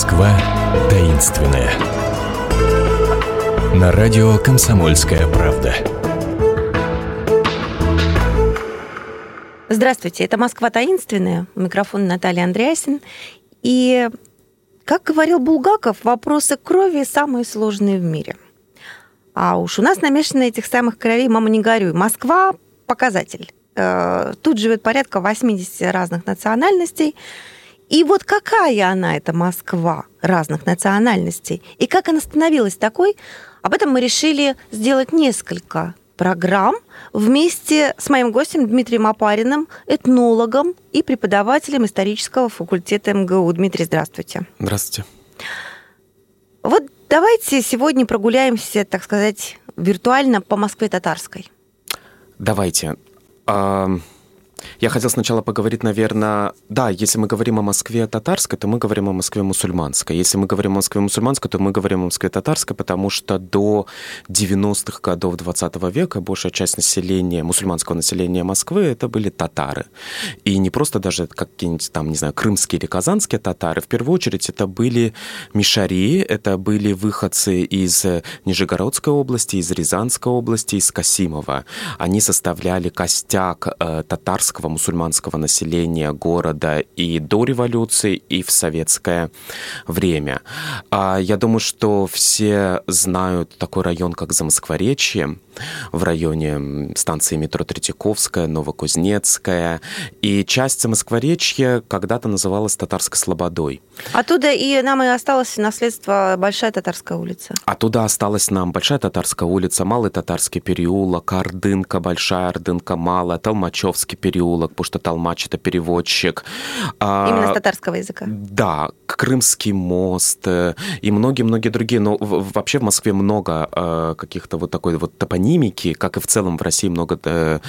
Москва таинственная. На радио «Комсомольская правда». Здравствуйте, это «Москва таинственная». Микрофон Наталья Андреасин. И, как говорил Булгаков, вопросы крови самые сложные в мире. А уж у нас намешаны этих самых кровей, мама не горюй. Москва – показатель. Э, тут живет порядка 80 разных национальностей. И вот какая она, эта Москва разных национальностей, и как она становилась такой, об этом мы решили сделать несколько программ вместе с моим гостем Дмитрием Апариным, этнологом и преподавателем исторического факультета МГУ. Дмитрий, здравствуйте. Здравствуйте. Вот давайте сегодня прогуляемся, так сказать, виртуально по Москве татарской. Давайте. Я хотел сначала поговорить, наверное, да, если мы говорим о Москве татарской, то мы говорим о Москве мусульманской. Если мы говорим о Москве мусульманской, то мы говорим о Москве татарской, потому что до 90-х годов 20 века большая часть населения, мусульманского населения Москвы, это были татары. И не просто даже какие-нибудь там, не знаю, крымские или казанские татары, в первую очередь это были мишари, это были выходцы из Нижегородской области, из Рязанской области, из Касимова. Они составляли костяк э, татарского татарского мусульманского населения города и до революции, и в советское время. А Я думаю, что все знают такой район, как Замоскворечье, в районе станции метро Третьяковская, Новокузнецкая. И часть Замоскворечья когда-то называлась Татарской Слободой. Оттуда и нам и осталось наследство Большая Татарская улица. Оттуда осталась нам Большая Татарская улица, Малый Татарский переулок, Ордынка, Большая Ордынка, Малая, Толмачевский переулок, потому что Толмач — это переводчик. А, Именно с татарского языка. Да, Крымский мост э, и многие-многие другие. Но вообще в Москве много э, каких-то вот такой вот топонимики, как и в целом в России много э,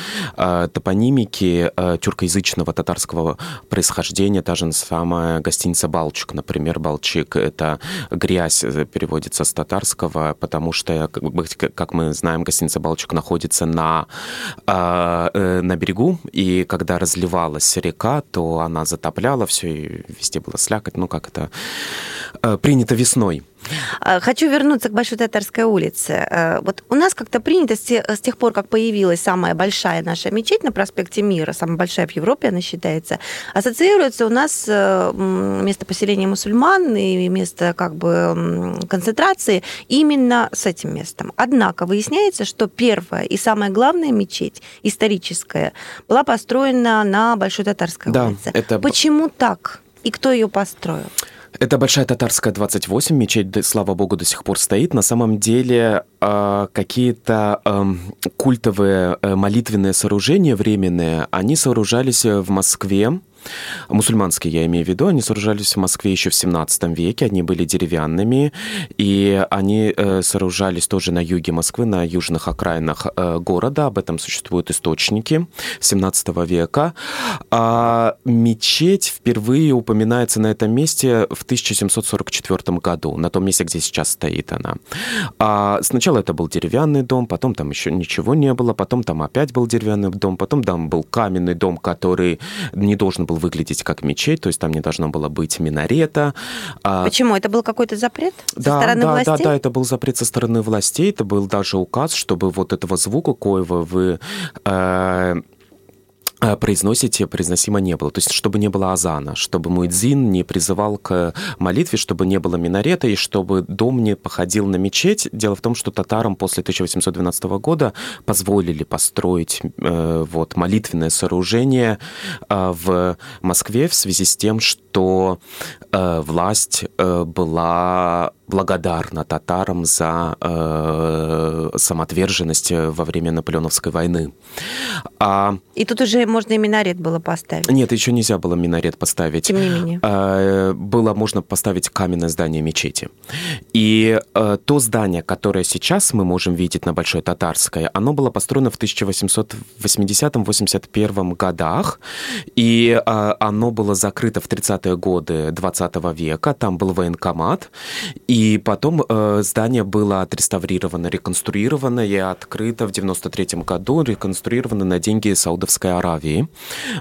топонимики тюркоязычного татарского происхождения. Та же самая гостиница «Балчик», например. «Балчик» — это грязь переводится с татарского, потому что, как мы знаем, гостиница «Балчик» находится на, на берегу, и когда разливалась река, то она затопляла все, и везде было слякоть, ну как это э, принято весной. А, хочу вернуться к Большой Татарской улице. Э, вот у нас как-то принято с тех пор, как появилась самая большая наша мечеть на проспекте Мира, самая большая в Европе она считается, ассоциируется у нас э, место поселения мусульман и место как бы концентрации именно с этим местом. Однако выясняется, что первая и самая главная мечеть историческая была построена на Большой Татарской да, улице. Это... Почему так? И кто ее построил? Это Большая Татарская 28, мечеть, слава богу, до сих пор стоит. На самом деле э, какие-то э, культовые э, молитвенные сооружения временные, они сооружались в Москве Мусульманские, я имею в виду, они сооружались в Москве еще в 17 веке, они были деревянными, и они э, сооружались тоже на юге Москвы, на южных окраинах э, города, об этом существуют источники 17 века. А мечеть впервые упоминается на этом месте в 1744 году, на том месте, где сейчас стоит она. А сначала это был деревянный дом, потом там еще ничего не было, потом там опять был деревянный дом, потом там был каменный дом, который не должен был выглядеть как мечеть, то есть там не должно было быть минарета. А Почему? Это был какой-то запрет со да, стороны да, властей? Да, да, это был запрет со стороны властей, это был даже указ, чтобы вот этого звука, коего вы Э, произносите, произносимо не было. То есть, чтобы не было азана, чтобы муэдзин не призывал к молитве, чтобы не было минарета, и чтобы дом не походил на мечеть. Дело в том, что татарам после 1812 года позволили построить э, вот, молитвенное сооружение э, в Москве в связи с тем, что э, власть э, была благодарна татарам за э, самоотверженность во время Наполеоновской войны. А... И тут уже можно и минарет было поставить. Нет, еще нельзя было минарет поставить. Тем не менее. А, было можно поставить каменное здание мечети. И а, то здание, которое сейчас мы можем видеть на Большой Татарской, оно было построено в 1880-81 годах, и а, оно было закрыто в 30 30-е годы 20 века, там был военкомат, и потом э, здание было отреставрировано, реконструировано и открыто в 93 году, реконструировано на деньги Саудовской Аравии.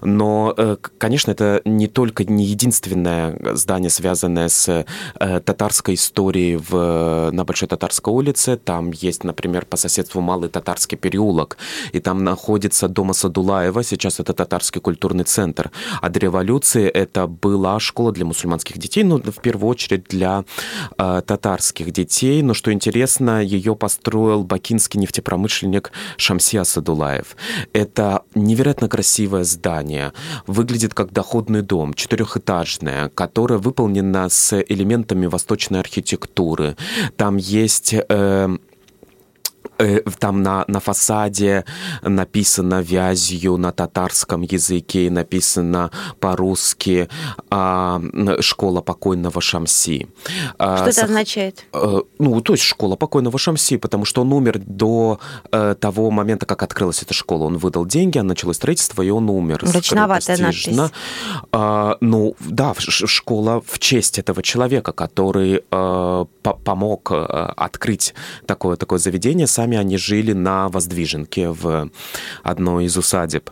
Но, э, конечно, это не только не единственное здание, связанное с э, татарской историей в, на Большой Татарской улице. Там есть, например, по соседству Малый Татарский переулок, и там находится дом Асадулаева, сейчас это татарский культурный центр. А до революции это была школа для мусульманских детей, ну, в первую очередь для э, татарских детей. Но что интересно, ее построил бакинский нефтепромышленник Шамси Асадулаев. Это невероятно красивое здание, выглядит как доходный дом, четырехэтажное, которое выполнено с элементами восточной архитектуры. Там есть э, Э, там на, на фасаде написано вязью на татарском языке, написано по-русски а, «Школа покойного Шамси». А, что это означает? Э, ну, то есть «Школа покойного Шамси», потому что он умер до э, того момента, как открылась эта школа. Он выдал деньги, а началось строительство, и он умер. Мрачноватая надпись. А, ну, да, школа в честь этого человека, который помог открыть такое, такое заведение. Сами сами они жили на Воздвиженке в одной из усадеб.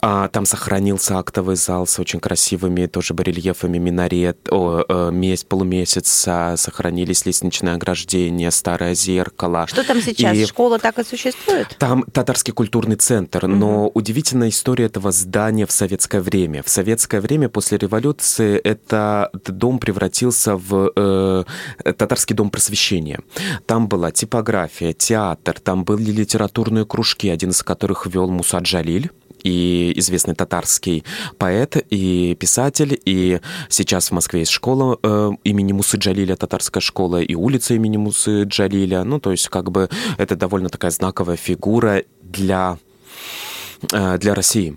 А, там сохранился актовый зал с очень красивыми тоже барельефами минарет, о, э, месяц, полумесяц, сохранились лестничное ограждение, старое зеркало. Что там сейчас? И Школа так и существует? Там татарский культурный центр, но удивительная история этого здания в советское время. В советское время после революции это, этот дом превратился в э, татарский дом просвещения. Там была типография, театр, театр, там были литературные кружки, один из которых вел Муса Джалиль, и известный татарский поэт и писатель, и сейчас в Москве есть школа э, имени Мусы Джалиля, татарская школа, и улица имени Мусы Джалиля. Ну, то есть, как бы, это довольно такая знаковая фигура для, э, для России.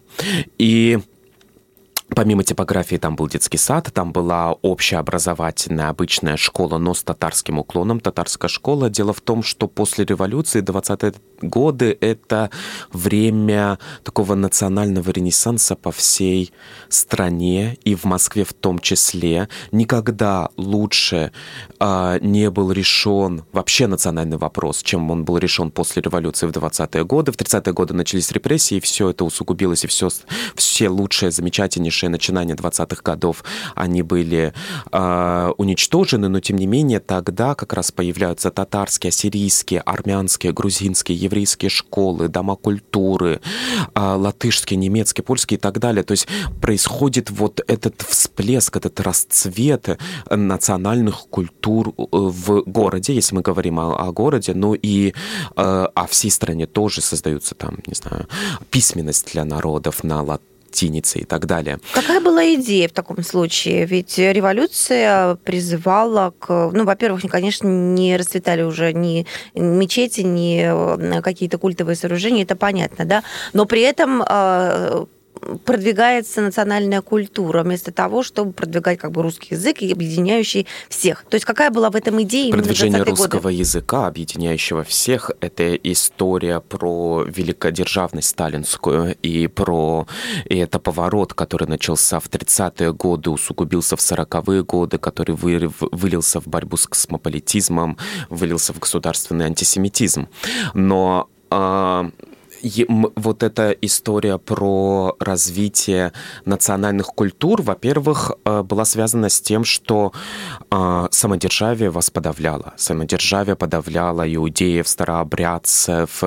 И Помимо типографии там был детский сад, там была общеобразовательная обычная школа, но с татарским уклоном, татарская школа. Дело в том, что после революции 20-е годы это время такого национального ренессанса по всей стране и в Москве в том числе. Никогда лучше э, не был решен вообще национальный вопрос, чем он был решен после революции в 20-е годы. В 30-е годы начались репрессии, и все это усугубилось, и все, все лучшие, замечательнейшие дальнейшие начинания 20-х годов, они были э, уничтожены, но тем не менее тогда как раз появляются татарские, ассирийские, армянские, грузинские, еврейские школы, дома культуры, э, латышские, немецкие, польские и так далее. То есть происходит вот этот всплеск, этот расцвет национальных культур э, в городе, если мы говорим о, о городе, ну и э, о всей стране тоже создаются там, не знаю, письменность для народов на латышском гостиницы и так далее. Какая была идея в таком случае? Ведь революция призывала к... Ну, во-первых, конечно, не расцветали уже ни мечети, ни э, какие-то культовые сооружения, это понятно, да? Но при этом э, продвигается национальная культура, вместо того, чтобы продвигать как бы русский язык, объединяющий всех. То есть какая была в этом идея Продвижение русского годы? языка, объединяющего всех, это история про великодержавность сталинскую и про и это поворот, который начался в 30-е годы, усугубился в 40-е годы, который вы, вылился в борьбу с космополитизмом, вылился в государственный антисемитизм. Но э, вот эта история про развитие национальных культур, во-первых, э, была связана с тем, что э, самодержавие вас подавляло. Самодержавие подавляло иудеев, старообрядцев.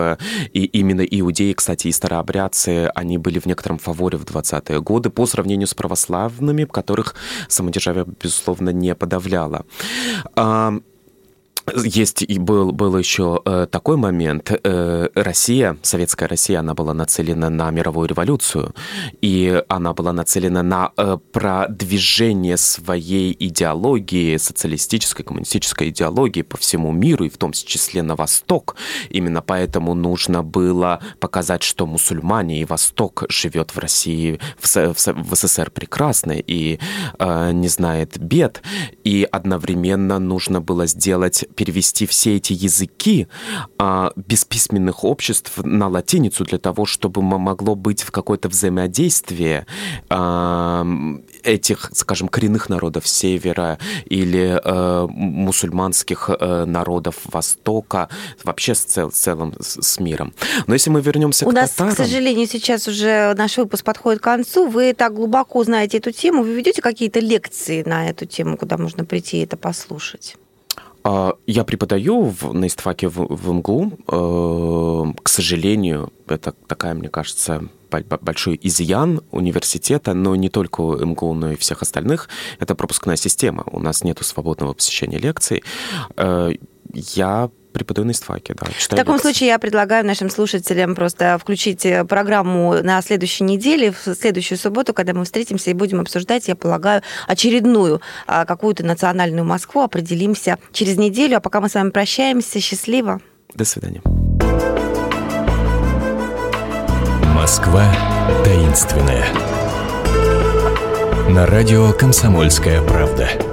И именно иудеи, кстати, и старообрядцы, они были в некотором фаворе в 20-е годы по сравнению с православными, которых самодержавие, безусловно, не подавляло. Есть и был, был еще э, такой момент. Э, Россия, советская Россия, она была нацелена на мировую революцию, и она была нацелена на э, продвижение своей идеологии, социалистической, коммунистической идеологии по всему миру, и в том числе на Восток. Именно поэтому нужно было показать, что мусульмане и Восток живет в России, в, в, в СССР прекрасно и э, не знает бед, и одновременно нужно было сделать перевести все эти языки а, бесписьменных обществ на латиницу для того, чтобы могло быть в какое-то взаимодействие а, этих, скажем, коренных народов севера или э, мусульманских э, народов Востока, вообще с, цел, целым с, с миром. Но если мы вернемся У к нас, татарам... к сожалению, сейчас уже наш выпуск подходит к концу. Вы так глубоко знаете эту тему. Вы ведете какие-то лекции на эту тему, куда можно прийти и это послушать? А, я преподаю в, на истфаке в, в МГУ. Э, к сожалению, это такая, мне кажется, большой изъян университета, но не только МГУ, но и всех остальных. Это пропускная система. У нас нет свободного посещения лекций. Э, я преподаю на ИСТФАКе, да. В таком лекции. случае я предлагаю нашим слушателям просто включить э, программу на следующей неделе, в следующую субботу, когда мы встретимся и будем обсуждать, я полагаю, очередную а, какую-то национальную Москву. Определимся через неделю. А пока мы с вами прощаемся, счастливо. До свидания. Москва таинственная. На радио «Комсомольская правда».